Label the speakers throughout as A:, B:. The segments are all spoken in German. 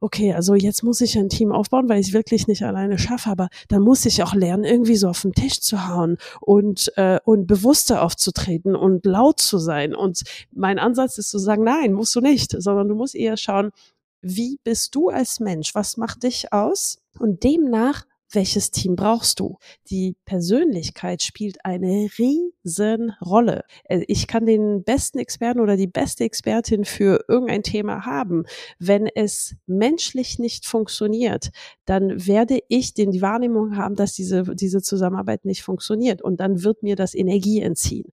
A: okay, also jetzt muss ich ein Team aufbauen, weil ich wirklich nicht alleine schaffe, aber dann muss ich auch lernen, irgendwie so auf den Tisch zu hauen und, äh, und bewusster aufzutreten und laut zu sein. Und mein Ansatz ist zu sagen, nein, musst du nicht, sondern du musst eher schauen, wie bist du als Mensch? Was macht dich aus? Und demnach welches Team brauchst du? Die Persönlichkeit spielt eine riesen Rolle. Äh, ich kann den besten Experten oder die beste Expertin für irgendein Thema haben. Wenn es menschlich nicht funktioniert, dann werde ich den die Wahrnehmung haben, dass diese, diese Zusammenarbeit nicht funktioniert und dann wird mir das Energie entziehen.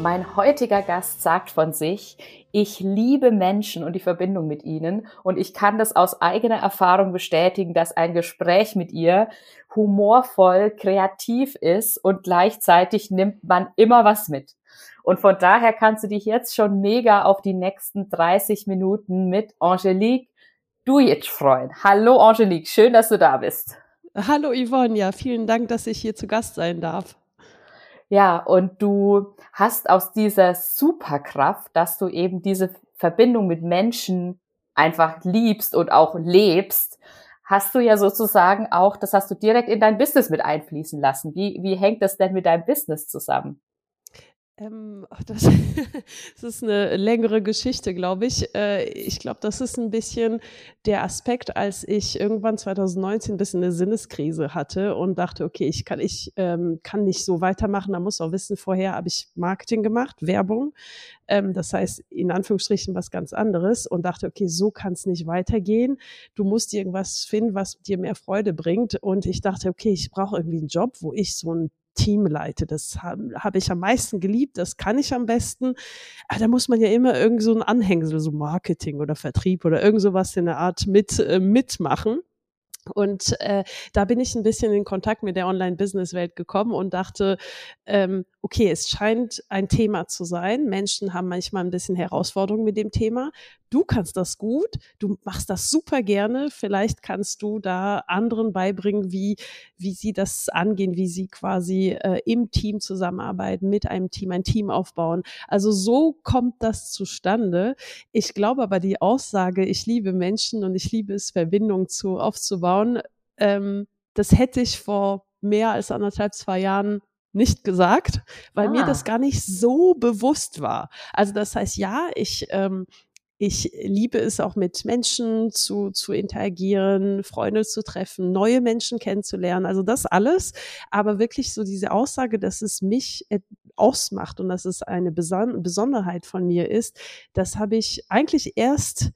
B: Mein heutiger Gast sagt von sich, ich liebe Menschen und die Verbindung mit ihnen und ich kann das aus eigener Erfahrung bestätigen, dass ein Gespräch mit ihr humorvoll, kreativ ist und gleichzeitig nimmt man immer was mit. Und von daher kannst du dich jetzt schon mega auf die nächsten 30 Minuten mit Angelique Dujic freuen. Hallo Angelique, schön, dass du da bist.
A: Hallo Yvonne, ja, vielen Dank, dass ich hier zu Gast sein darf.
B: Ja, und du hast aus dieser Superkraft, dass du eben diese Verbindung mit Menschen einfach liebst und auch lebst, hast du ja sozusagen auch, das hast du direkt in dein Business mit einfließen lassen. Wie, wie hängt das denn mit deinem Business zusammen?
A: Ähm, das, das, ist eine längere Geschichte, glaube ich. Äh, ich glaube, das ist ein bisschen der Aspekt, als ich irgendwann 2019 ein bisschen eine Sinneskrise hatte und dachte, okay, ich kann, ich ähm, kann nicht so weitermachen. Da muss auch wissen, vorher habe ich Marketing gemacht, Werbung. Ähm, das heißt, in Anführungsstrichen was ganz anderes und dachte, okay, so kann es nicht weitergehen. Du musst irgendwas finden, was dir mehr Freude bringt. Und ich dachte, okay, ich brauche irgendwie einen Job, wo ich so ein Team leite. Das habe hab ich am meisten geliebt, das kann ich am besten. Aber da muss man ja immer irgend so ein Anhängsel, so Marketing oder Vertrieb oder irgend sowas in der Art mit äh, mitmachen. Und äh, da bin ich ein bisschen in Kontakt mit der Online-Business-Welt gekommen und dachte, ähm, okay, es scheint ein Thema zu sein. Menschen haben manchmal ein bisschen Herausforderungen mit dem Thema. Du kannst das gut, du machst das super gerne. Vielleicht kannst du da anderen beibringen, wie, wie sie das angehen, wie sie quasi äh, im Team zusammenarbeiten, mit einem Team ein Team aufbauen. Also so kommt das zustande. Ich glaube aber die Aussage, ich liebe Menschen und ich liebe es, Verbindungen zu, aufzubauen, ähm, das hätte ich vor mehr als anderthalb, zwei Jahren nicht gesagt, weil ah. mir das gar nicht so bewusst war. Also das heißt, ja, ich, ähm, ich liebe es auch mit Menschen zu, zu interagieren, Freunde zu treffen, neue Menschen kennenzulernen, also das alles. Aber wirklich so diese Aussage, dass es mich ausmacht und dass es eine Beson Besonderheit von mir ist, das habe ich eigentlich erst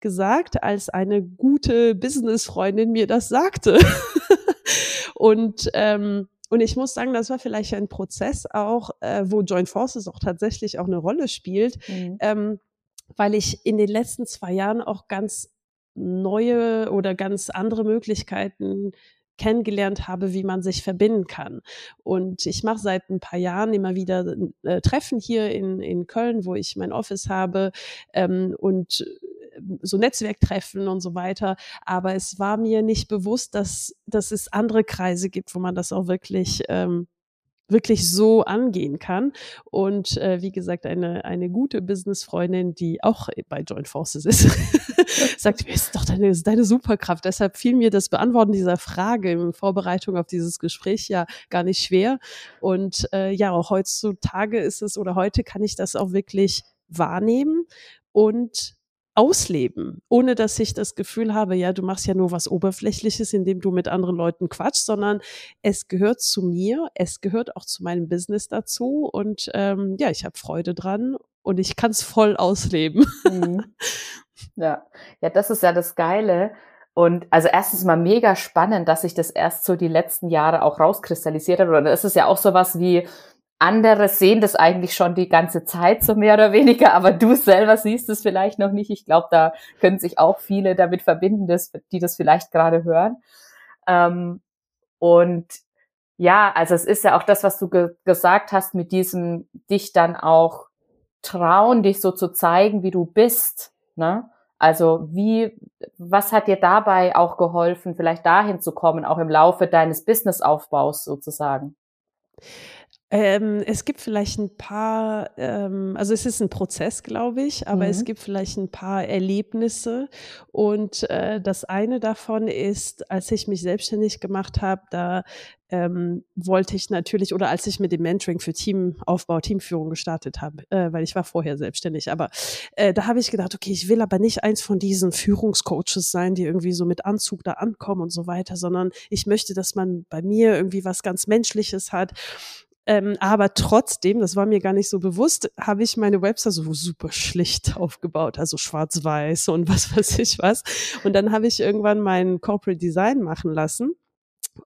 A: gesagt, als eine gute Businessfreundin mir das sagte. und ähm, und ich muss sagen, das war vielleicht ein Prozess auch, äh, wo Joint Forces auch tatsächlich auch eine Rolle spielt, mhm. ähm, weil ich in den letzten zwei Jahren auch ganz neue oder ganz andere Möglichkeiten kennengelernt habe, wie man sich verbinden kann. Und ich mache seit ein paar Jahren immer wieder äh, Treffen hier in, in Köln, wo ich mein Office habe ähm, und so Netzwerktreffen und so weiter. Aber es war mir nicht bewusst, dass, dass es andere Kreise gibt, wo man das auch wirklich ähm, wirklich so angehen kann. Und äh, wie gesagt, eine, eine gute Businessfreundin, die auch bei Joint Forces ist, sagt, mir ist doch deine, deine Superkraft. Deshalb fiel mir das Beantworten dieser Frage in Vorbereitung auf dieses Gespräch ja gar nicht schwer. Und äh, ja, auch heutzutage ist es oder heute kann ich das auch wirklich wahrnehmen und ausleben, ohne dass ich das Gefühl habe, ja, du machst ja nur was Oberflächliches, indem du mit anderen Leuten quatschst, sondern es gehört zu mir, es gehört auch zu meinem Business dazu und ähm, ja, ich habe Freude dran und ich kann es voll ausleben. Mhm.
B: Ja, ja, das ist ja das Geile. Und also erstens mal mega spannend, dass sich das erst so die letzten Jahre auch rauskristallisiert hat. Oder das ist ja auch sowas wie, andere sehen das eigentlich schon die ganze Zeit, so mehr oder weniger, aber du selber siehst es vielleicht noch nicht. Ich glaube, da können sich auch viele damit verbinden, dass, die das vielleicht gerade hören. Ähm, und ja, also es ist ja auch das, was du ge gesagt hast, mit diesem dich dann auch trauen, dich so zu zeigen, wie du bist. Ne? Also wie, was hat dir dabei auch geholfen, vielleicht dahin zu kommen, auch im Laufe deines Businessaufbaus sozusagen?
A: Ähm, es gibt vielleicht ein paar, ähm, also es ist ein Prozess, glaube ich, aber mhm. es gibt vielleicht ein paar Erlebnisse. Und äh, das eine davon ist, als ich mich selbstständig gemacht habe, da ähm, wollte ich natürlich, oder als ich mit dem Mentoring für Teamaufbau, Teamführung gestartet habe, äh, weil ich war vorher selbstständig, aber äh, da habe ich gedacht, okay, ich will aber nicht eins von diesen Führungscoaches sein, die irgendwie so mit Anzug da ankommen und so weiter, sondern ich möchte, dass man bei mir irgendwie was ganz Menschliches hat. Ähm, aber trotzdem, das war mir gar nicht so bewusst, habe ich meine Website so super schlicht aufgebaut, also schwarz-weiß und was weiß ich was. Und dann habe ich irgendwann mein Corporate Design machen lassen.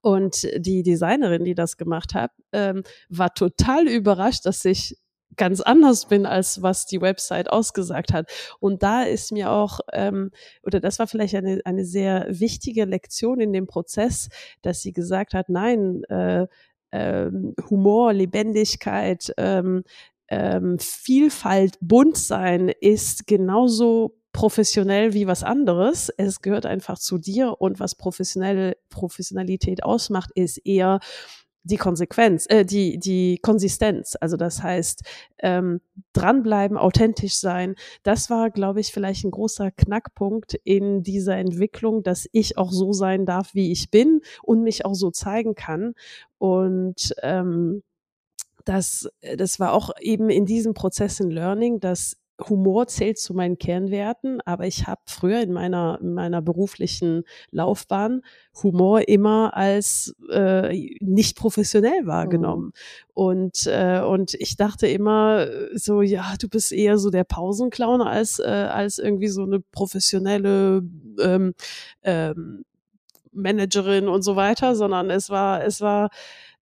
A: Und die Designerin, die das gemacht hat, ähm, war total überrascht, dass ich ganz anders bin, als was die Website ausgesagt hat. Und da ist mir auch, ähm, oder das war vielleicht eine, eine sehr wichtige Lektion in dem Prozess, dass sie gesagt hat, nein, äh, ähm, Humor, Lebendigkeit, ähm, ähm, Vielfalt, bunt sein ist genauso professionell wie was anderes. Es gehört einfach zu dir und was professionelle Professionalität ausmacht, ist eher die Konsequenz, äh, die, die Konsistenz. Also das heißt, ähm, dranbleiben, authentisch sein. Das war, glaube ich, vielleicht ein großer Knackpunkt in dieser Entwicklung, dass ich auch so sein darf, wie ich bin und mich auch so zeigen kann. Und ähm, das, das war auch eben in diesem Prozess in Learning, dass Humor zählt zu meinen Kernwerten, aber ich habe früher in meiner, in meiner beruflichen Laufbahn Humor immer als äh, nicht professionell wahrgenommen. Mhm. Und, äh, und ich dachte immer so, ja, du bist eher so der Pausenclown als, äh, als irgendwie so eine professionelle ähm, ähm, Managerin und so weiter, sondern es war, es war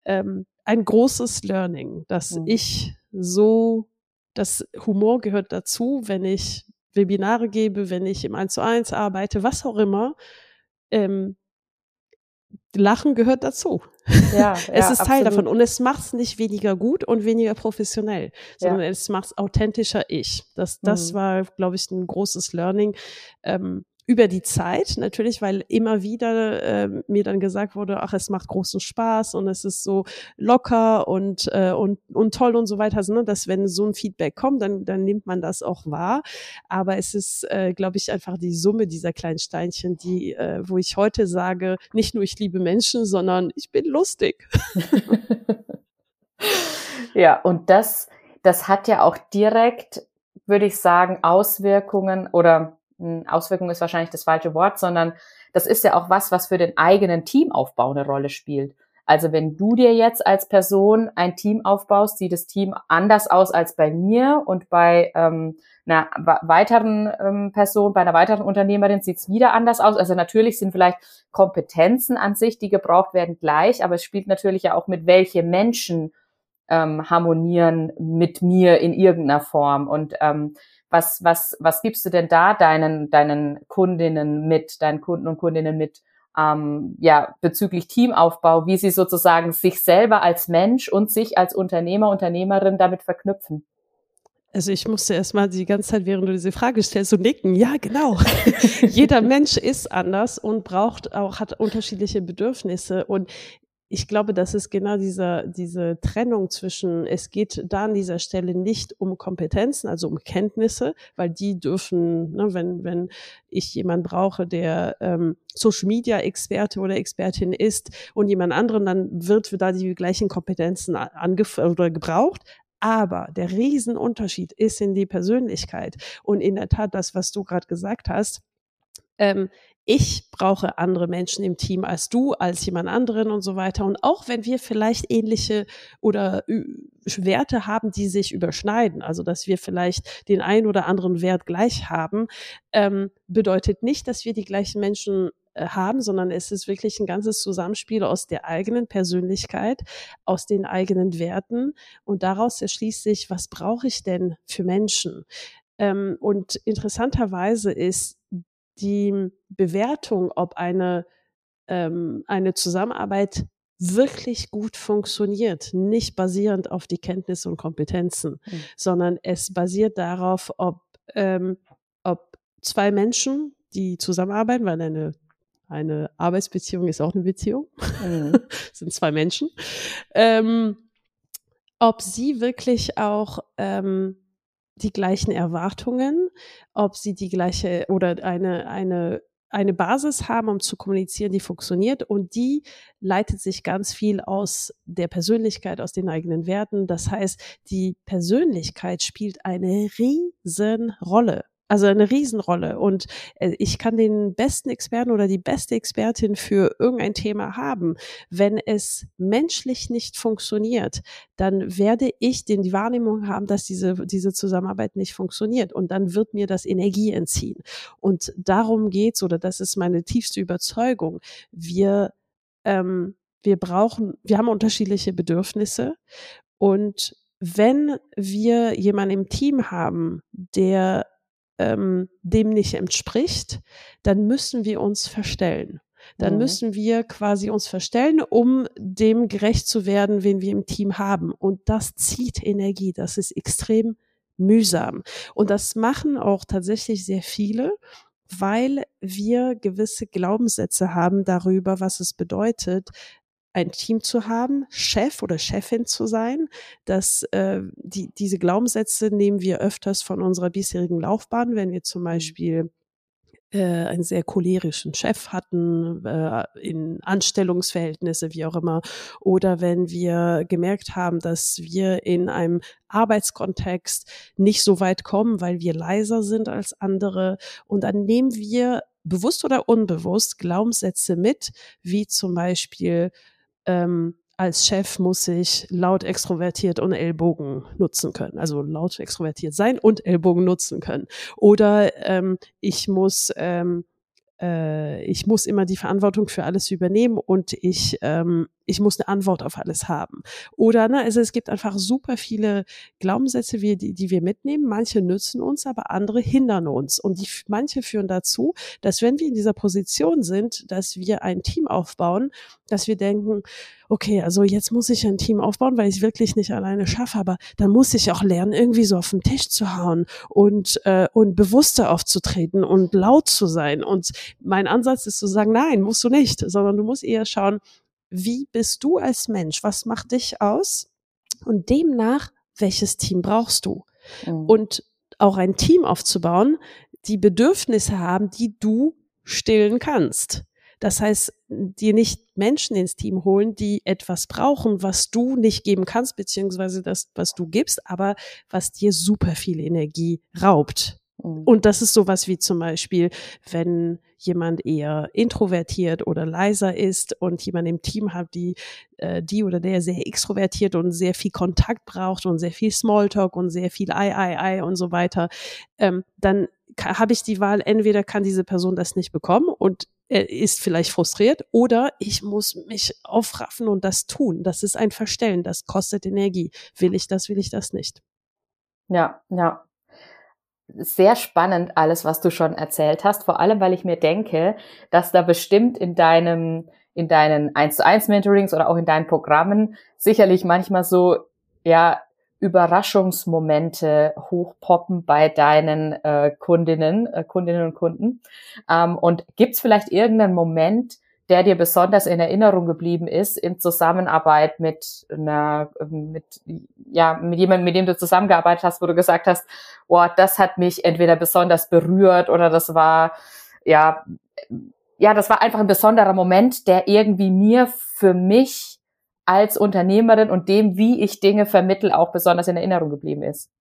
A: ähm, ein großes Learning, dass mhm. ich so das Humor gehört dazu, wenn ich Webinare gebe, wenn ich im 1 zu 1 arbeite, was auch immer. Ähm, Lachen gehört dazu. Ja, es ja, ist Teil davon und es macht es nicht weniger gut und weniger professionell, sondern ja. es macht es authentischer ich. Das, das mhm. war, glaube ich, ein großes Learning. Ähm, über die Zeit natürlich, weil immer wieder äh, mir dann gesagt wurde, ach, es macht großen Spaß und es ist so locker und äh, und und toll und so weiter, also, ne, dass wenn so ein Feedback kommt, dann dann nimmt man das auch wahr. Aber es ist, äh, glaube ich, einfach die Summe dieser kleinen Steinchen, die, äh, wo ich heute sage, nicht nur ich liebe Menschen, sondern ich bin lustig.
B: ja, und das das hat ja auch direkt, würde ich sagen, Auswirkungen oder Auswirkung ist wahrscheinlich das falsche Wort, sondern das ist ja auch was, was für den eigenen Teamaufbau eine Rolle spielt. Also wenn du dir jetzt als Person ein Team aufbaust, sieht das Team anders aus als bei mir und bei ähm, einer weiteren ähm, Person, bei einer weiteren Unternehmerin sieht es wieder anders aus. Also natürlich sind vielleicht Kompetenzen an sich, die gebraucht werden, gleich, aber es spielt natürlich ja auch mit, welche Menschen ähm, harmonieren mit mir in irgendeiner Form. Und ähm, was, was, was gibst du denn da deinen, deinen Kundinnen mit, deinen Kunden und Kundinnen mit, ähm, ja, bezüglich Teamaufbau, wie sie sozusagen sich selber als Mensch und sich als Unternehmer, Unternehmerin damit verknüpfen?
A: Also ich musste erstmal die ganze Zeit, während du diese Frage stellst, so nicken. Ja, genau. Jeder Mensch ist anders und braucht auch, hat unterschiedliche Bedürfnisse. Und ich glaube, das ist genau dieser, diese Trennung zwischen, es geht da an dieser Stelle nicht um Kompetenzen, also um Kenntnisse, weil die dürfen, ne, wenn, wenn ich jemand brauche, der ähm, Social Media Experte oder Expertin ist und jemand anderen, dann wird da die gleichen Kompetenzen angefordert oder gebraucht. Aber der Riesenunterschied ist in die Persönlichkeit. Und in der Tat, das, was du gerade gesagt hast, ähm, ich brauche andere Menschen im Team als du, als jemand anderen und so weiter. Und auch wenn wir vielleicht ähnliche oder Werte haben, die sich überschneiden, also dass wir vielleicht den einen oder anderen Wert gleich haben, ähm, bedeutet nicht, dass wir die gleichen Menschen äh, haben, sondern es ist wirklich ein ganzes Zusammenspiel aus der eigenen Persönlichkeit, aus den eigenen Werten und daraus erschließt sich, was brauche ich denn für Menschen? Ähm, und interessanterweise ist die Bewertung, ob eine, ähm, eine Zusammenarbeit wirklich gut funktioniert, nicht basierend auf die Kenntnisse und Kompetenzen, mhm. sondern es basiert darauf, ob, ähm, ob zwei Menschen, die zusammenarbeiten, weil eine eine Arbeitsbeziehung ist auch eine Beziehung, mhm. sind zwei Menschen, ähm, ob sie wirklich auch ähm, die gleichen Erwartungen, ob sie die gleiche oder eine, eine, eine Basis haben, um zu kommunizieren, die funktioniert und die leitet sich ganz viel aus der Persönlichkeit, aus den eigenen Werten. Das heißt, die Persönlichkeit spielt eine riesen Rolle also eine Riesenrolle. Und äh, ich kann den besten Experten oder die beste Expertin für irgendein Thema haben. Wenn es menschlich nicht funktioniert, dann werde ich den die Wahrnehmung haben, dass diese, diese Zusammenarbeit nicht funktioniert. Und dann wird mir das Energie entziehen. Und darum geht's, oder das ist meine tiefste Überzeugung. Wir, ähm, wir brauchen, wir haben unterschiedliche Bedürfnisse und wenn wir jemanden im Team haben, der ähm, dem nicht entspricht, dann müssen wir uns verstellen. Dann mhm. müssen wir quasi uns verstellen, um dem gerecht zu werden, wen wir im Team haben. Und das zieht Energie. Das ist extrem mühsam. Und das machen auch tatsächlich sehr viele, weil wir gewisse Glaubenssätze haben darüber, was es bedeutet, ein Team zu haben, Chef oder Chefin zu sein. dass äh, die, diese Glaubenssätze nehmen wir öfters von unserer bisherigen Laufbahn, wenn wir zum mhm. Beispiel äh, einen sehr cholerischen Chef hatten, äh, in Anstellungsverhältnisse, wie auch immer, oder wenn wir gemerkt haben, dass wir in einem Arbeitskontext nicht so weit kommen, weil wir leiser sind als andere. Und dann nehmen wir bewusst oder unbewusst Glaubenssätze mit, wie zum Beispiel, ähm, als Chef muss ich laut extrovertiert und Ellbogen nutzen können. Also laut extrovertiert sein und Ellbogen nutzen können. Oder ähm, ich muss ähm, äh, ich muss immer die Verantwortung für alles übernehmen und ich, ähm, ich muss eine Antwort auf alles haben. Oder, ne, also es gibt einfach super viele Glaubenssätze, die, die wir mitnehmen. Manche nützen uns, aber andere hindern uns. Und die, manche führen dazu, dass wenn wir in dieser Position sind, dass wir ein Team aufbauen, dass wir denken, okay, also jetzt muss ich ein Team aufbauen, weil ich es wirklich nicht alleine schaffe, aber dann muss ich auch lernen, irgendwie so auf den Tisch zu hauen und, äh, und bewusster aufzutreten und laut zu sein. Und mein Ansatz ist zu sagen, nein, musst du nicht, sondern du musst eher schauen, wie bist du als Mensch? Was macht dich aus? Und demnach, welches Team brauchst du? Mhm. Und auch ein Team aufzubauen, die Bedürfnisse haben, die du stillen kannst. Das heißt, dir nicht Menschen ins Team holen, die etwas brauchen, was du nicht geben kannst, beziehungsweise das, was du gibst, aber was dir super viel Energie raubt. Mhm. Und das ist sowas wie zum Beispiel, wenn jemand eher introvertiert oder leiser ist und jemand im Team hat, die, äh, die oder der sehr extrovertiert und sehr viel Kontakt braucht und sehr viel Smalltalk und sehr viel Ei, Ei, Ei und so weiter, ähm, dann habe ich die Wahl, entweder kann diese Person das nicht bekommen und er ist vielleicht frustriert oder ich muss mich aufraffen und das tun. Das ist ein Verstellen, das kostet Energie. Will ich das, will ich das nicht.
B: Ja, ja. Sehr spannend alles, was du schon erzählt hast, vor allem, weil ich mir denke, dass da bestimmt in deinem, in deinen 1 zu 1 Mentorings oder auch in deinen Programmen sicherlich manchmal so, ja, Überraschungsmomente hochpoppen bei deinen äh, Kundinnen, äh, Kundinnen und Kunden? Ähm, und gibt's vielleicht irgendeinen Moment, der dir besonders in Erinnerung geblieben ist in Zusammenarbeit mit einer, mit, ja, mit jemandem, mit dem du zusammengearbeitet hast, wo du gesagt hast, oh, das hat mich entweder besonders berührt oder das war, ja, ja, das war einfach ein besonderer Moment, der irgendwie mir für mich als Unternehmerin und dem, wie ich Dinge vermittel, auch besonders in Erinnerung geblieben ist?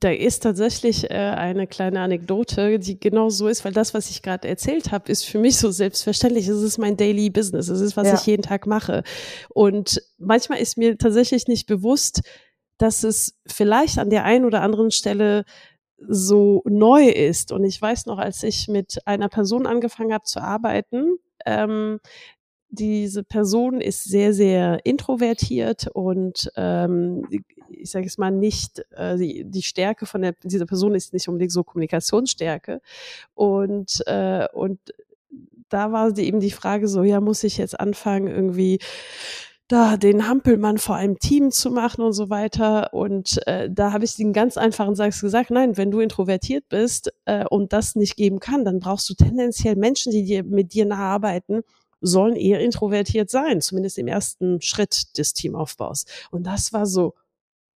A: Da ist tatsächlich äh, eine kleine Anekdote, die genau so ist, weil das, was ich gerade erzählt habe, ist für mich so selbstverständlich. Es ist mein Daily Business. Es ist, was ja. ich jeden Tag mache. Und manchmal ist mir tatsächlich nicht bewusst, dass es vielleicht an der einen oder anderen Stelle so neu ist. Und ich weiß noch, als ich mit einer Person angefangen habe zu arbeiten, ähm, diese Person ist sehr, sehr introvertiert und ähm, ich sage es mal nicht, äh, die, die Stärke von der, dieser Person ist nicht unbedingt so Kommunikationsstärke. Und, äh, und da war eben die Frage so, ja, muss ich jetzt anfangen, irgendwie da den Hampelmann vor einem Team zu machen und so weiter. Und äh, da habe ich den ganz einfachen Satz gesagt, nein, wenn du introvertiert bist äh, und das nicht geben kann, dann brauchst du tendenziell Menschen, die dir mit dir nahe arbeiten, sollen eher introvertiert sein, zumindest im ersten Schritt des Teamaufbaus. Und das war so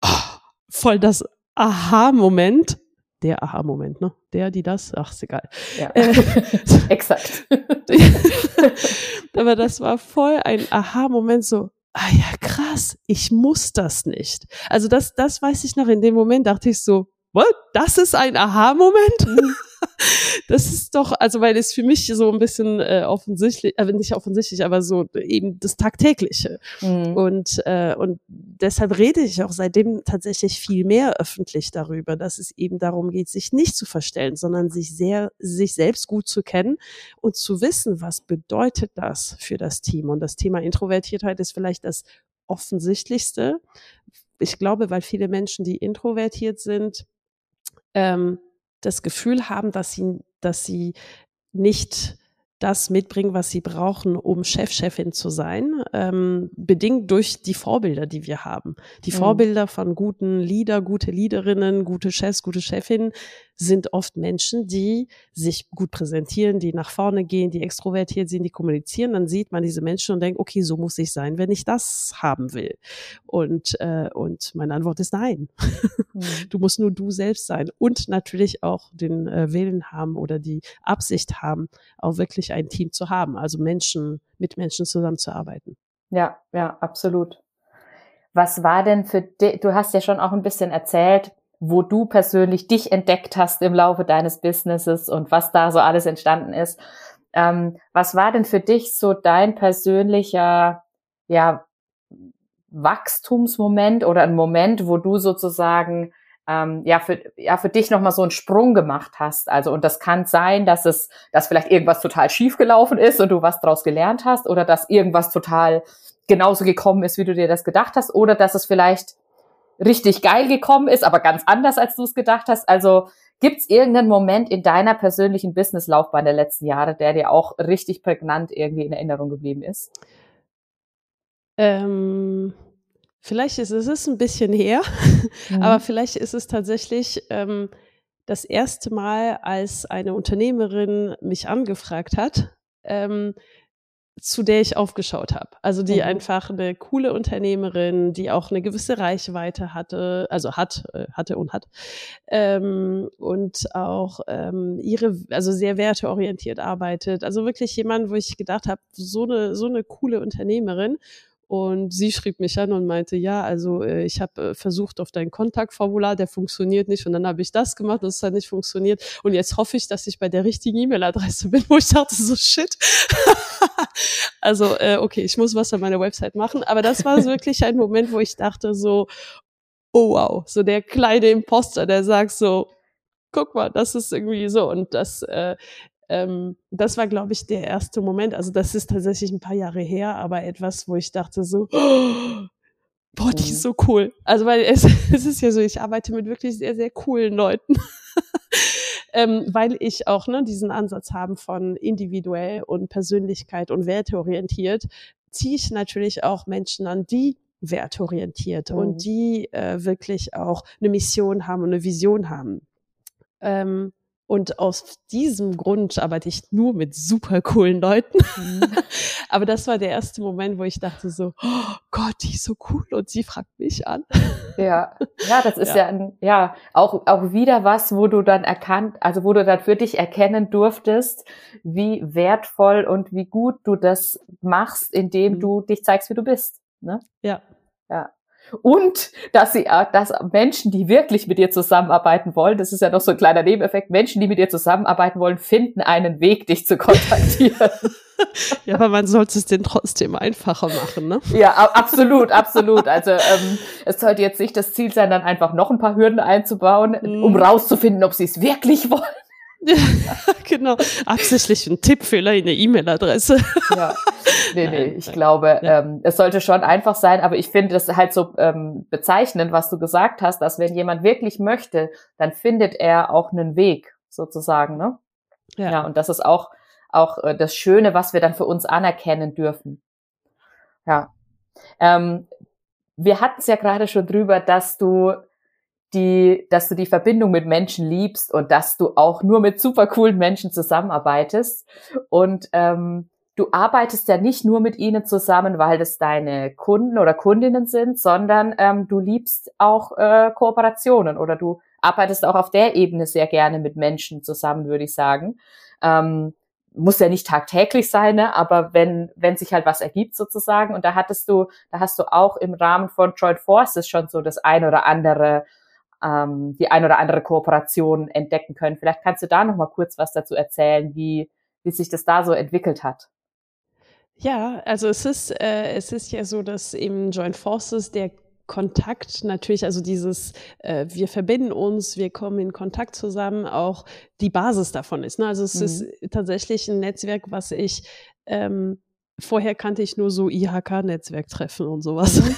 A: oh, voll das Aha-Moment. Der Aha-Moment, ne? Der, die, das, ach, ist egal.
B: Ja, äh, exakt.
A: Aber das war voll ein Aha-Moment, so, ah ja, krass, ich muss das nicht. Also das, das weiß ich noch, in dem Moment dachte ich so, what? Das ist ein Aha-Moment? Mhm. das ist doch, also weil es für mich so ein bisschen äh, offensichtlich, äh, nicht offensichtlich, aber so eben das Tagtägliche. Mhm. Und, äh, und deshalb rede ich auch seitdem tatsächlich viel mehr öffentlich darüber, dass es eben darum geht, sich nicht zu verstellen, sondern sich sehr, sich selbst gut zu kennen und zu wissen, was bedeutet das für das Team. Und das Thema Introvertiertheit ist vielleicht das offensichtlichste. Ich glaube, weil viele Menschen, die introvertiert sind, ähm, das Gefühl haben, dass sie, dass sie nicht das mitbringen, was sie brauchen, um Chef, Chefin zu sein, ähm, bedingt durch die Vorbilder, die wir haben. Die mhm. Vorbilder von guten Leader, gute Leaderinnen, gute Chefs, gute Chefinnen sind oft Menschen, die sich gut präsentieren, die nach vorne gehen, die extrovertiert sind, die kommunizieren. Dann sieht man diese Menschen und denkt, okay, so muss ich sein, wenn ich das haben will. Und, äh, und meine Antwort ist nein. Mhm. Du musst nur du selbst sein und natürlich auch den äh, Willen haben oder die Absicht haben, auch wirklich ein Team zu haben, also Menschen, mit Menschen zusammenzuarbeiten.
B: Ja, ja, absolut. Was war denn für dich, du hast ja schon auch ein bisschen erzählt, wo du persönlich dich entdeckt hast im Laufe deines Businesses und was da so alles entstanden ist. Ähm, was war denn für dich so dein persönlicher, ja, Wachstumsmoment oder ein Moment, wo du sozusagen ähm, ja für ja für dich noch mal so einen Sprung gemacht hast. Also und das kann sein, dass es dass vielleicht irgendwas total schief gelaufen ist und du was daraus gelernt hast oder dass irgendwas total genauso gekommen ist, wie du dir das gedacht hast oder dass es vielleicht richtig geil gekommen ist, aber ganz anders, als du es gedacht hast. Also gibt es irgendeinen Moment in deiner persönlichen Businesslaufbahn der letzten Jahre, der dir auch richtig prägnant irgendwie in Erinnerung geblieben ist?
A: Ähm, vielleicht ist es ist ein bisschen her, mhm. aber vielleicht ist es tatsächlich ähm, das erste Mal, als eine Unternehmerin mich angefragt hat, ähm, zu der ich aufgeschaut habe. Also die mhm. einfach eine coole Unternehmerin, die auch eine gewisse Reichweite hatte, also hat, äh, hatte und hat. Ähm, und auch ähm, ihre, also sehr werteorientiert arbeitet. Also wirklich jemand, wo ich gedacht habe, so eine, so eine coole Unternehmerin. Und sie schrieb mich an und meinte, ja, also äh, ich habe äh, versucht auf dein Kontaktformular, der funktioniert nicht. Und dann habe ich das gemacht, das hat nicht funktioniert. Und jetzt hoffe ich, dass ich bei der richtigen E-Mail-Adresse bin, wo ich dachte, so shit. also, äh, okay, ich muss was an meiner Website machen. Aber das war wirklich ein Moment, wo ich dachte so, oh wow, so der kleine Imposter, der sagt so, guck mal, das ist irgendwie so. Und das, äh, ähm, das war, glaube ich, der erste Moment. Also das ist tatsächlich ein paar Jahre her, aber etwas, wo ich dachte so, oh, boah, die ist mhm. so cool. Also weil es, es ist ja so, ich arbeite mit wirklich sehr, sehr coolen Leuten. ähm, weil ich auch ne, diesen Ansatz haben von individuell und Persönlichkeit und werteorientiert, ziehe ich natürlich auch Menschen an, die werteorientiert mhm. und die äh, wirklich auch eine Mission haben und eine Vision haben. Ähm, und aus diesem Grund arbeite ich nur mit super coolen Leuten. Mhm. Aber das war der erste Moment, wo ich dachte so, oh Gott, die ist so cool und sie fragt mich an.
B: Ja, ja, das ist ja, ja, ein, ja auch, auch wieder was, wo du dann erkannt, also wo du dann für dich erkennen durftest, wie wertvoll und wie gut du das machst, indem mhm. du dich zeigst, wie du bist. Ne?
A: Ja.
B: Ja und dass sie, äh, dass Menschen, die wirklich mit dir zusammenarbeiten wollen, das ist ja noch so ein kleiner Nebeneffekt, Menschen, die mit dir zusammenarbeiten wollen, finden einen Weg, dich zu kontaktieren.
A: ja, aber man sollte es denn trotzdem einfacher machen, ne?
B: Ja, absolut, absolut. Also ähm, es sollte jetzt nicht das Ziel sein, dann einfach noch ein paar Hürden einzubauen, mm. um rauszufinden, ob sie es wirklich wollen.
A: genau. Absichtlich ein Tippfehler in der E-Mail-Adresse.
B: ja. Nee, nee, ich glaube, ja. ähm, es sollte schon einfach sein, aber ich finde es halt so ähm, bezeichnend, was du gesagt hast, dass wenn jemand wirklich möchte, dann findet er auch einen Weg, sozusagen, ne? Ja. ja und das ist auch, auch äh, das Schöne, was wir dann für uns anerkennen dürfen. Ja. Ähm, wir hatten es ja gerade schon drüber, dass du die, dass du die Verbindung mit Menschen liebst und dass du auch nur mit super coolen Menschen zusammenarbeitest. Und ähm, du arbeitest ja nicht nur mit ihnen zusammen, weil das deine Kunden oder Kundinnen sind, sondern ähm, du liebst auch äh, Kooperationen oder du arbeitest auch auf der Ebene sehr gerne mit Menschen zusammen, würde ich sagen. Ähm, muss ja nicht tagtäglich sein, ne? aber wenn, wenn sich halt was ergibt sozusagen. Und da hattest du, da hast du auch im Rahmen von Joint Forces schon so das ein oder andere ähm, die ein oder andere Kooperation entdecken können. Vielleicht kannst du da noch mal kurz was dazu erzählen, wie, wie sich das da so entwickelt hat.
A: Ja, also es ist, äh, es ist ja so, dass im Joint Forces der Kontakt natürlich, also dieses, äh, wir verbinden uns, wir kommen in Kontakt zusammen, auch die Basis davon ist. Ne? Also es mhm. ist tatsächlich ein Netzwerk, was ich ähm, Vorher kannte ich nur so IHK-Netzwerktreffen und sowas. Mhm.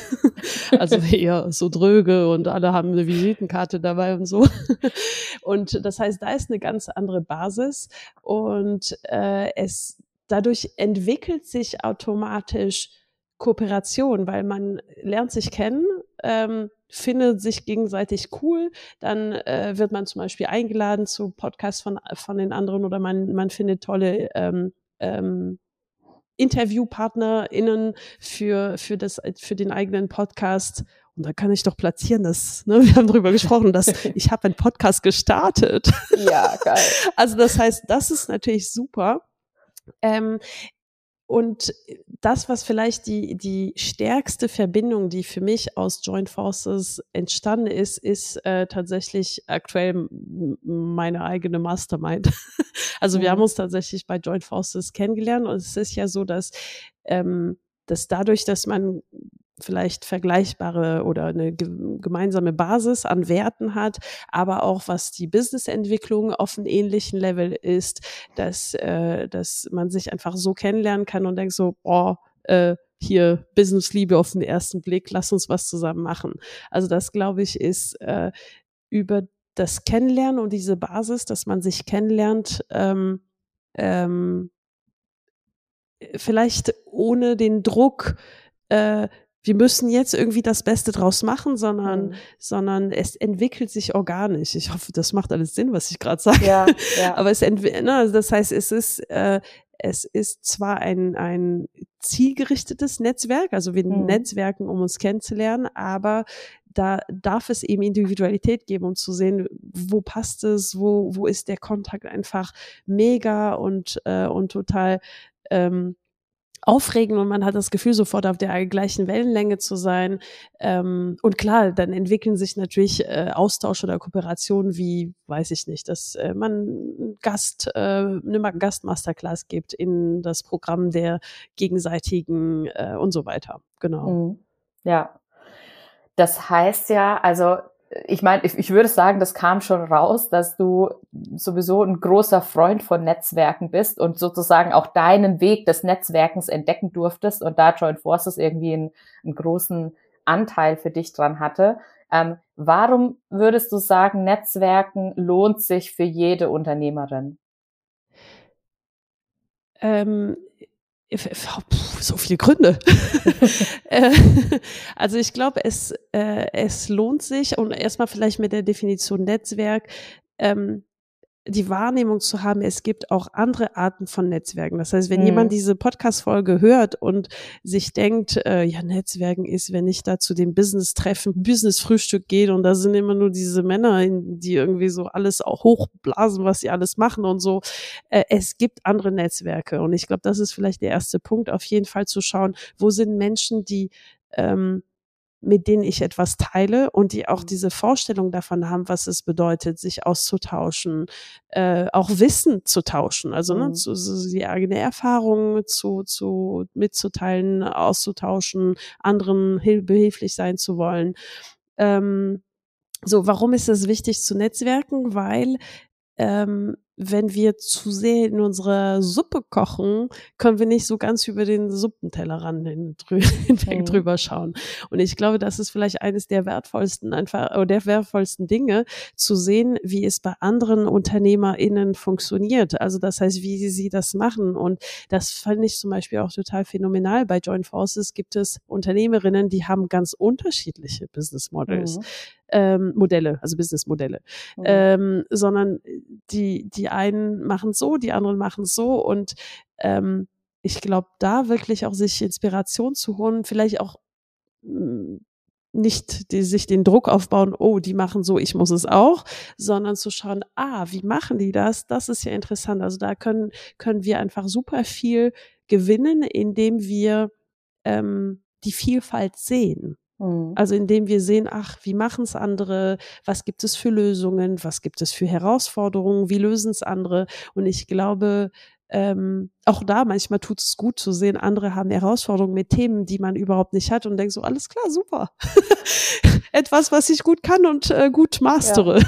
A: also eher so dröge und alle haben eine Visitenkarte dabei und so. Und das heißt, da ist eine ganz andere Basis und äh, es dadurch entwickelt sich automatisch Kooperation, weil man lernt sich kennen, ähm, findet sich gegenseitig cool, dann äh, wird man zum Beispiel eingeladen zu Podcasts von, von den anderen oder man, man findet tolle ähm, ähm, InterviewpartnerInnen für, für, das, für den eigenen Podcast. Und da kann ich doch platzieren, dass, ne, wir haben drüber gesprochen, dass ich habe einen Podcast gestartet.
B: Ja, geil.
A: Also das heißt, das ist natürlich super. Ähm, und das, was vielleicht die, die stärkste Verbindung, die für mich aus Joint Forces entstanden ist, ist äh, tatsächlich aktuell meine eigene Mastermind. also mhm. wir haben uns tatsächlich bei Joint Forces kennengelernt und es ist ja so, dass, ähm, dass dadurch, dass man vielleicht vergleichbare oder eine gemeinsame Basis an Werten hat, aber auch was die Businessentwicklung auf einem ähnlichen Level ist, dass, äh, dass man sich einfach so kennenlernen kann und denkt so, boah, äh, hier Businessliebe auf den ersten Blick, lass uns was zusammen machen. Also das, glaube ich, ist äh, über das Kennenlernen und diese Basis, dass man sich kennenlernt, ähm, ähm, vielleicht ohne den Druck, äh, wir müssen jetzt irgendwie das Beste draus machen, sondern, mhm. sondern es entwickelt sich organisch. Ich hoffe, das macht alles Sinn, was ich gerade sage. Ja, ja. Aber es entwickelt, ne, also das heißt, es ist, äh, es ist zwar ein, ein zielgerichtetes Netzwerk, also wir mhm. Netzwerken, um uns kennenzulernen, aber da darf es eben Individualität geben, um zu sehen, wo passt es, wo, wo ist der Kontakt einfach mega und, äh, und total ähm, aufregend und man hat das Gefühl, sofort auf der gleichen Wellenlänge zu sein. Ähm, und klar, dann entwickeln sich natürlich äh, Austausch oder Kooperationen wie, weiß ich nicht, dass äh, man Gast, äh, eine Gast-Masterclass gibt in das Programm der gegenseitigen äh, und so weiter. Genau. Mhm.
B: Ja. Das heißt ja, also ich meine, ich, ich würde sagen, das kam schon raus, dass du sowieso ein großer Freund von Netzwerken bist und sozusagen auch deinen Weg des Netzwerkens entdecken durftest und da Joint Forces irgendwie einen, einen großen Anteil für dich dran hatte. Ähm, warum würdest du sagen, Netzwerken lohnt sich für jede Unternehmerin?
A: Ähm, so viele Gründe. Äh, also ich glaube, es, äh, es lohnt sich und erstmal vielleicht mit der Definition Netzwerk. Ähm, die Wahrnehmung zu haben, es gibt auch andere Arten von Netzwerken. Das heißt, wenn mhm. jemand diese Podcast-Folge hört und sich denkt, äh, ja, Netzwerken ist, wenn ich da zu dem Business-Treffen, Business-Frühstück gehe und da sind immer nur diese Männer, die irgendwie so alles auch hochblasen, was sie alles machen und so. Äh, es gibt andere Netzwerke und ich glaube, das ist vielleicht der erste Punkt, auf jeden Fall zu schauen, wo sind Menschen, die ähm, mit denen ich etwas teile und die auch
B: Mhm.
A: diese Vorstellung davon haben, was es bedeutet, sich auszutauschen, äh, auch Wissen zu tauschen, also ne,
B: Mhm.
A: zu, so die eigene Erfahrung zu, zu mitzuteilen, auszutauschen, anderen hil- behilflich sein zu wollen. Ähm, so, warum ist es wichtig zu netzwerken? Weil ähm, wenn wir zu sehr in unserer Suppe kochen, können wir nicht so ganz über den Suppentellerrand drü hinweg
B: Mhm.
A: drüber schauen. Und ich glaube, das ist vielleicht eines der wertvollsten einfach oder der wertvollsten Dinge, zu sehen, wie es bei anderen UnternehmerInnen funktioniert. Also das heißt, wie sie, sie das machen. Und das fand ich zum Beispiel auch total phänomenal. Bei Joint Forces gibt es Unternehmerinnen, die haben ganz unterschiedliche Business Models,
B: Mhm.
A: ähm, Modelle, also Businessmodelle
B: Mhm.
A: ähm, sondern die, die einen machen so, die anderen machen so und ähm, ich glaube, da wirklich auch sich Inspiration zu holen, vielleicht auch mh, nicht die, sich den Druck aufbauen, oh, die machen so, ich muss es auch, sondern zu schauen, ah, wie machen die das? Das ist ja interessant. Also da können, können wir einfach super viel gewinnen, indem wir ähm, die Vielfalt sehen.
B: Mhm.
A: Also indem wir sehen, ach, wie machen es andere, was gibt es für Lösungen, was gibt es für Herausforderungen, wie lösen es andere. Und ich glaube, ähm, auch da manchmal tut es gut zu sehen, andere haben Herausforderungen mit Themen, die man überhaupt nicht hat und denkt so, alles klar, super. Etwas, was ich gut kann und äh, gut mastere.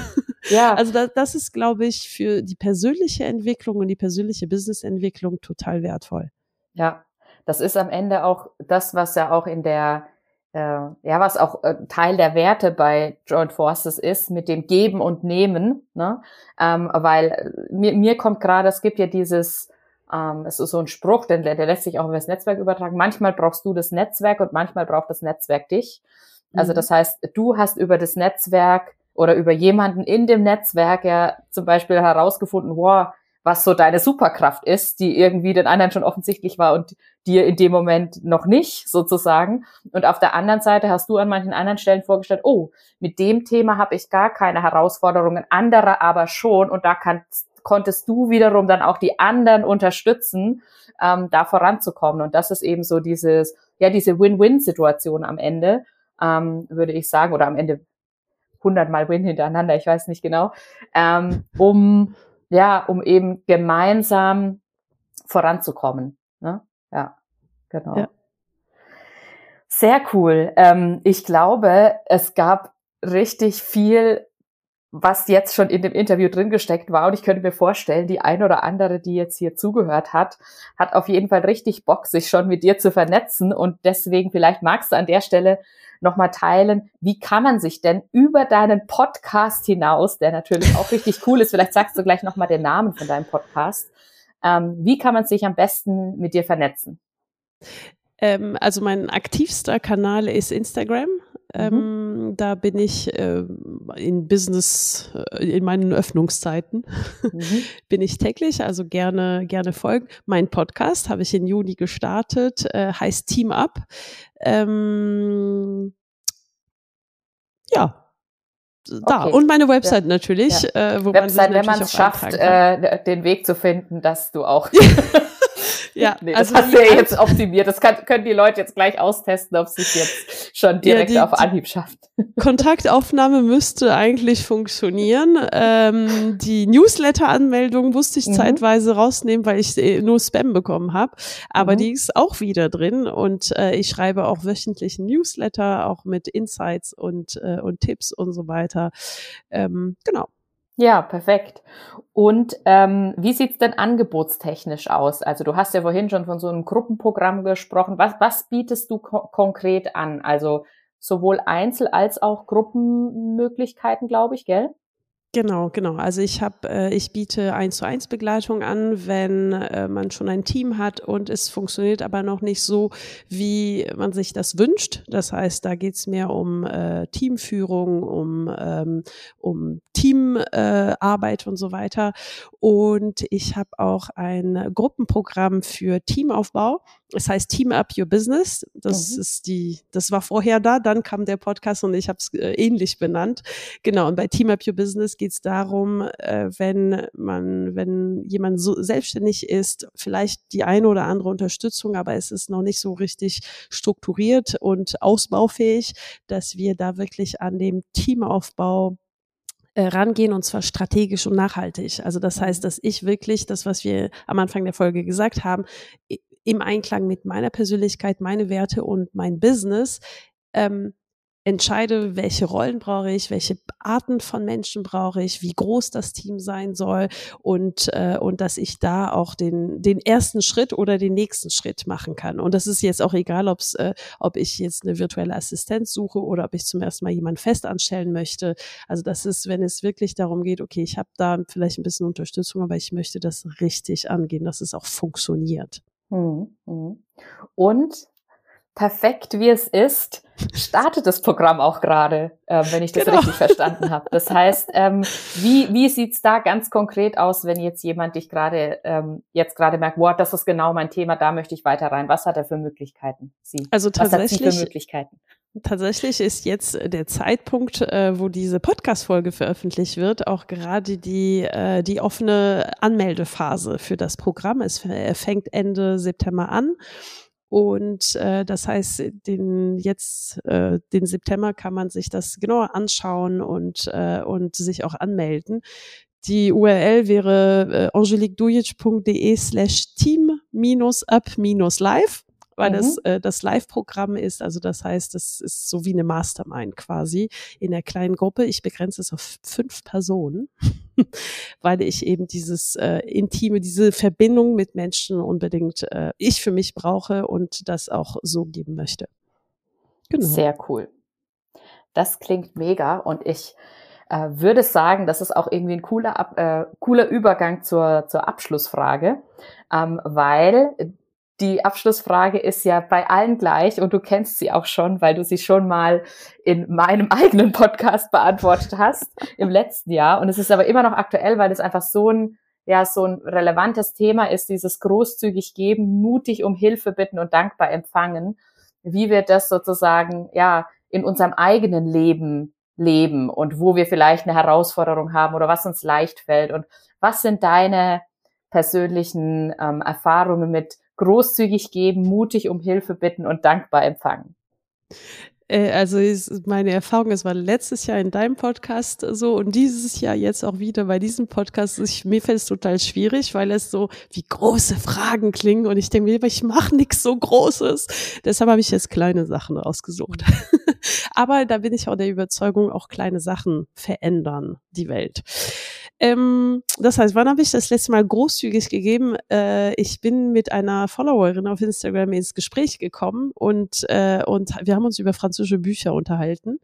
B: ja,
A: Also da, das ist, glaube ich, für die persönliche Entwicklung und die persönliche Businessentwicklung total wertvoll.
B: Ja, das ist am Ende auch das, was ja auch in der, äh, ja, was auch äh, Teil der Werte bei Joint Forces ist, mit dem Geben und Nehmen, ne? Ähm, weil äh, mir, mir kommt gerade, es gibt ja dieses, ähm, es ist so ein Spruch, denn der, der lässt sich auch über das Netzwerk übertragen. Manchmal brauchst du das Netzwerk und manchmal braucht das Netzwerk dich. Also
A: Mhm.
B: das heißt, du hast über das Netzwerk oder über jemanden in dem Netzwerk ja zum Beispiel herausgefunden, wow, was so deine Superkraft ist, die irgendwie den anderen schon offensichtlich war und dir in dem Moment noch nicht, sozusagen. Und auf der anderen Seite hast du an manchen anderen Stellen vorgestellt, oh, mit dem Thema habe ich gar keine Herausforderungen, andere aber schon. Und da kannst, konntest du wiederum dann auch die anderen unterstützen, ähm, da voranzukommen. Und das ist eben so dieses, ja, diese Win-Win-Situation am Ende, ähm, würde ich sagen, oder am Ende hundertmal Win hintereinander, ich weiß nicht genau, ähm, um ja, um eben gemeinsam voranzukommen. Ne? Ja, genau.
A: Ja.
B: Sehr cool. Ähm, ich glaube, es gab richtig viel, was jetzt schon in dem Interview drin gesteckt war. Und ich könnte mir vorstellen, die ein oder andere, die jetzt hier zugehört hat, hat auf jeden Fall richtig Bock, sich schon mit dir zu vernetzen. Und deswegen vielleicht magst du an der Stelle nochmal teilen, wie kann man sich denn über deinen Podcast hinaus, der natürlich auch richtig cool ist, vielleicht sagst du gleich nochmal den Namen von deinem Podcast, ähm, wie kann man sich am besten mit dir vernetzen?
A: Ähm, also mein aktivster Kanal ist Instagram. Ähm, da bin ich äh, in Business, äh, in meinen Öffnungszeiten
B: Mhm.
A: bin ich täglich, also gerne, gerne folgen. Mein Podcast habe ich im Juni gestartet, äh, heißt Team Up. Ähm, ja. Da.
B: Okay.
A: Und meine Website natürlich, äh, wo
B: Website,
A: man
B: wenn man es schafft, äh, den Weg zu finden, dass du auch.
A: ja,
B: nee,
A: also
B: das hast du ja jetzt optimiert. Das kann, können die Leute jetzt gleich austesten, ob sie es jetzt schon direkt
A: die-
B: auf Anhieb schafft.
A: Kontaktaufnahme müsste eigentlich funktionieren. Ähm, die Newsletter-Anmeldung musste ich
B: Mhm.
A: zeitweise rausnehmen, weil ich äh, nur Spam bekommen habe. Aber
B: Mhm.
A: die ist auch wieder drin und äh, ich schreibe auch wöchentlich Newsletter, auch mit Insights und, äh, und Tipps und so weiter. Ähm, genau.
B: Ja, perfekt. Und ähm, wie sieht's denn angebotstechnisch aus? Also du hast ja vorhin schon von so einem Gruppenprogramm gesprochen. Was, was bietest du ko konkret an? Also sowohl Einzel- als auch Gruppenmöglichkeiten, glaube ich, gell?
A: Genau, genau. Also ich habe, äh, ich biete eins zu eins Begleitung an, wenn äh, man schon ein Team hat und es funktioniert aber noch nicht so, wie man sich das wünscht. Das heißt, da geht's mehr um äh, Teamführung, um ähm, um Teamarbeit äh, und so weiter. Und ich habe auch ein Gruppenprogramm für Teamaufbau. Es heißt Team Up Your Business. Das
B: Mhm.
A: ist die, das war vorher da, dann kam der Podcast und ich habe es äh, ähnlich benannt. Genau. Und bei Team Up Your Business geht es darum, äh, wenn man, wenn jemand so selbstständig ist, vielleicht die eine oder andere Unterstützung, aber es ist noch nicht so richtig strukturiert und ausbaufähig, dass wir da wirklich an dem Teamaufbau äh, rangehen und zwar strategisch und nachhaltig. Also das heißt, mhm. dass ich wirklich das, was wir am Anfang der Folge gesagt haben, im Einklang mit meiner Persönlichkeit, meine Werte und mein Business ähm, entscheide, welche Rollen brauche ich, welche Arten von Menschen brauche ich, wie groß das Team sein soll und, äh, und dass ich da auch den, den ersten Schritt oder den nächsten Schritt machen kann. Und das ist jetzt auch egal, ob's, äh, ob ich jetzt eine virtuelle Assistenz suche oder ob ich zum ersten Mal jemanden fest anstellen möchte. Also das ist, wenn es wirklich darum geht, okay, ich habe da vielleicht ein bisschen Unterstützung, aber ich möchte das richtig angehen, dass es auch funktioniert.
B: Hm, hm. Und perfekt wie es ist, startet das Programm auch gerade, äh, wenn ich das genau. richtig verstanden habe. Das heißt, ähm, wie, wie sieht's da ganz konkret aus, wenn jetzt jemand dich gerade ähm, jetzt gerade merkt, wow, das ist genau mein Thema, da möchte ich weiter rein. Was hat er für Möglichkeiten? Sie?
A: Also tatsächlich.
B: Was hat sie für Möglichkeiten?
A: Tatsächlich ist jetzt der Zeitpunkt, äh, wo diese Podcast-Folge veröffentlicht wird, auch gerade die, äh, die offene Anmeldephase für das Programm. Es fängt Ende September an. Und äh, das heißt, den jetzt äh, den September kann man sich das genauer anschauen und äh, und sich auch anmelden. Die URL wäre äh, angeliquedujic.de slash team weil mhm. das äh, das Live-Programm ist. Also das heißt, das ist so wie eine Mastermind quasi in der kleinen Gruppe. Ich begrenze es auf fünf Personen, weil ich eben dieses äh, intime, diese Verbindung mit Menschen unbedingt äh, ich für mich brauche und das auch so geben möchte.
B: Genau. Sehr cool. Das klingt mega und ich äh, würde sagen, das ist auch irgendwie ein cooler, äh, cooler Übergang zur, zur Abschlussfrage, ähm, weil die Abschlussfrage ist ja bei allen gleich und du kennst sie auch schon, weil du sie schon mal in meinem eigenen Podcast beantwortet hast im letzten Jahr. Und es ist aber immer noch aktuell, weil es einfach so ein, ja, so ein relevantes Thema ist, dieses großzügig geben, mutig um Hilfe bitten und dankbar empfangen. Wie wir das sozusagen, ja, in unserem eigenen Leben leben und wo wir vielleicht eine Herausforderung haben oder was uns leicht fällt und was sind deine persönlichen ähm, Erfahrungen mit großzügig geben, mutig um Hilfe bitten und dankbar empfangen?
A: Äh, also meine Erfahrung, es war letztes Jahr in deinem Podcast so und dieses Jahr jetzt auch wieder bei diesem Podcast. Ich, mir fällt es total schwierig, weil es so wie große Fragen klingen und ich denke mir, ich mache nichts so Großes. Deshalb habe ich jetzt kleine Sachen rausgesucht. Aber da bin ich auch der Überzeugung, auch kleine Sachen verändern die Welt. Ähm, das heißt, wann habe ich das letzte Mal großzügig gegeben? Äh, ich bin mit einer Followerin auf Instagram ins Gespräch gekommen und, äh, und wir haben uns über französische Bücher unterhalten.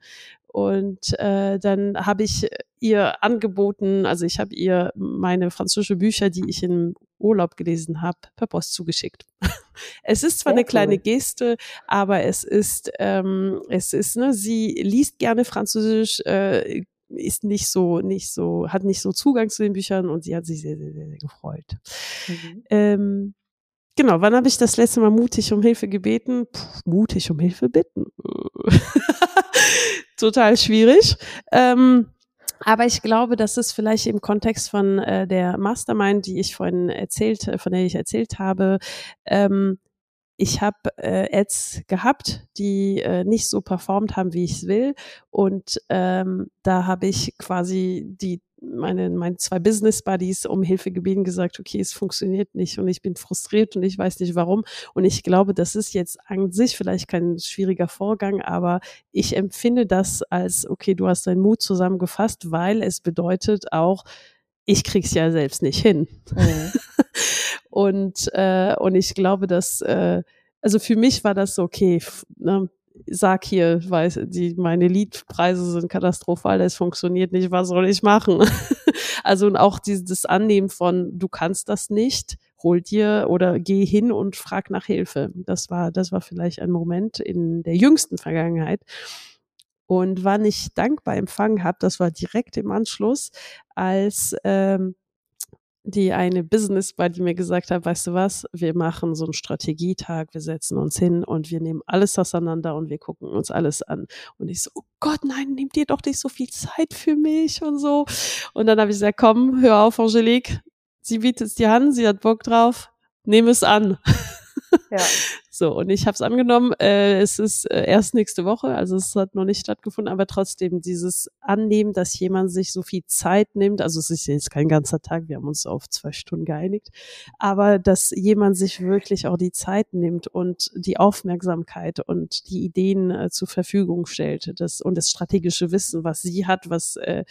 A: Und äh, dann habe ich ihr angeboten, also ich habe ihr meine französische Bücher, die ich im Urlaub gelesen habe, per Post zugeschickt. es ist zwar Sehr eine cool. kleine Geste, aber es ist, ähm, es ist, ne, sie liest gerne Französisch, äh, ist nicht so, nicht so, hat nicht so Zugang zu den Büchern und sie hat sich sehr, sehr, sehr, sehr gefreut. Mhm. Ähm, genau, wann habe ich das letzte Mal mutig um Hilfe gebeten? Puh, mutig um Hilfe bitten. Total schwierig. Ähm, aber ich glaube, dass es vielleicht im Kontext von äh, der Mastermind, die ich vorhin erzählt, von der ich erzählt habe, ähm, ich habe äh, Ads gehabt, die äh, nicht so performt haben, wie ich es will. Und ähm, da habe ich quasi die meine, meine zwei Business Buddies um Hilfe gebeten, gesagt, okay, es funktioniert nicht und ich bin frustriert und ich weiß nicht warum. Und ich glaube, das ist jetzt an sich vielleicht kein schwieriger Vorgang, aber ich empfinde das als, okay, du hast deinen Mut zusammengefasst, weil es bedeutet auch, ich krieg's ja selbst nicht hin. Mhm. und, äh, und ich glaube, dass, äh, also für mich war das so, okay, ne, sag hier, weiß, die, meine Liedpreise sind katastrophal, es funktioniert nicht, was soll ich machen? also und auch dieses Annehmen von, du kannst das nicht, hol dir oder geh hin und frag nach Hilfe. Das war, das war vielleicht ein Moment in der jüngsten Vergangenheit, und wann ich dankbar empfangen habe, das war direkt im Anschluss, als ähm, die eine Business Buddy mir gesagt hat, weißt du was, wir machen so einen Strategietag, wir setzen uns hin und wir nehmen alles auseinander und wir gucken uns alles an. Und ich so, oh Gott, nein, nehmt dir doch nicht so viel Zeit für mich und so. Und dann habe ich gesagt, komm, hör auf, Angelique, sie bietet es dir an, sie hat Bock drauf, nehm es an. Ja. So, und ich habe es angenommen. Äh, es ist äh, erst nächste Woche, also es hat noch nicht stattgefunden, aber trotzdem dieses Annehmen, dass jemand sich so viel Zeit nimmt, also es ist jetzt kein ganzer Tag, wir haben uns auf zwei Stunden geeinigt, aber dass jemand sich wirklich auch die Zeit nimmt und die Aufmerksamkeit und die Ideen äh, zur Verfügung stellt das, und das strategische Wissen, was sie hat, was, äh,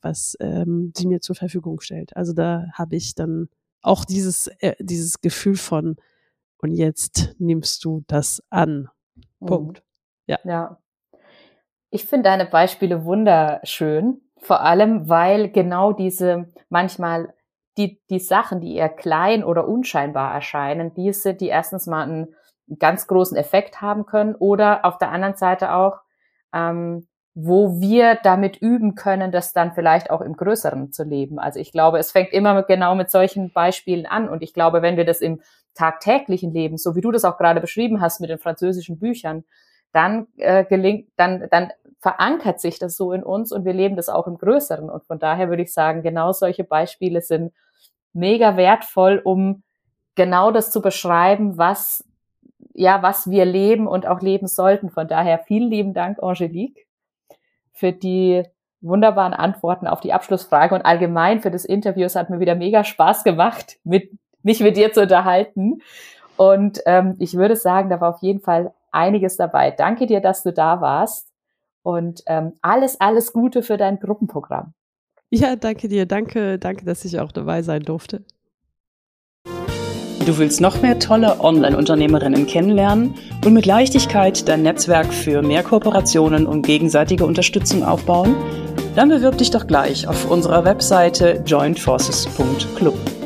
A: was ähm, sie mir zur Verfügung stellt. Also da habe ich dann auch dieses, äh, dieses Gefühl von, und jetzt nimmst du das an. Mhm. Punkt. Ja.
B: Ja. Ich finde deine Beispiele wunderschön, vor allem weil genau diese manchmal die, die Sachen, die eher klein oder unscheinbar erscheinen, diese, die erstens mal einen ganz großen Effekt haben können oder auf der anderen Seite auch, ähm, wo wir damit üben können, das dann vielleicht auch im Größeren zu leben. Also ich glaube, es fängt immer genau mit solchen Beispielen an. Und ich glaube, wenn wir das im tagtäglichen Leben, so wie du das auch gerade beschrieben hast mit den französischen Büchern, dann äh, gelingt, dann, dann verankert sich das so in uns und wir leben das auch im Größeren. Und von daher würde ich sagen, genau solche Beispiele sind mega wertvoll, um genau das zu beschreiben, was, ja, was wir leben und auch leben sollten. Von daher vielen lieben Dank, Angelique, für die wunderbaren Antworten auf die Abschlussfrage und allgemein für das Interview. Es hat mir wieder mega Spaß gemacht, mit mich mit dir zu unterhalten. Und ähm, ich würde sagen, da war auf jeden Fall einiges dabei. Danke dir, dass du da warst. Und ähm, alles, alles Gute für dein Gruppenprogramm.
A: Ja, danke dir. Danke, danke, dass ich auch dabei sein durfte.
C: Du willst noch mehr tolle Online-Unternehmerinnen kennenlernen und mit Leichtigkeit dein Netzwerk für mehr Kooperationen und gegenseitige Unterstützung aufbauen? Dann bewirb dich doch gleich auf unserer Webseite jointforces.club.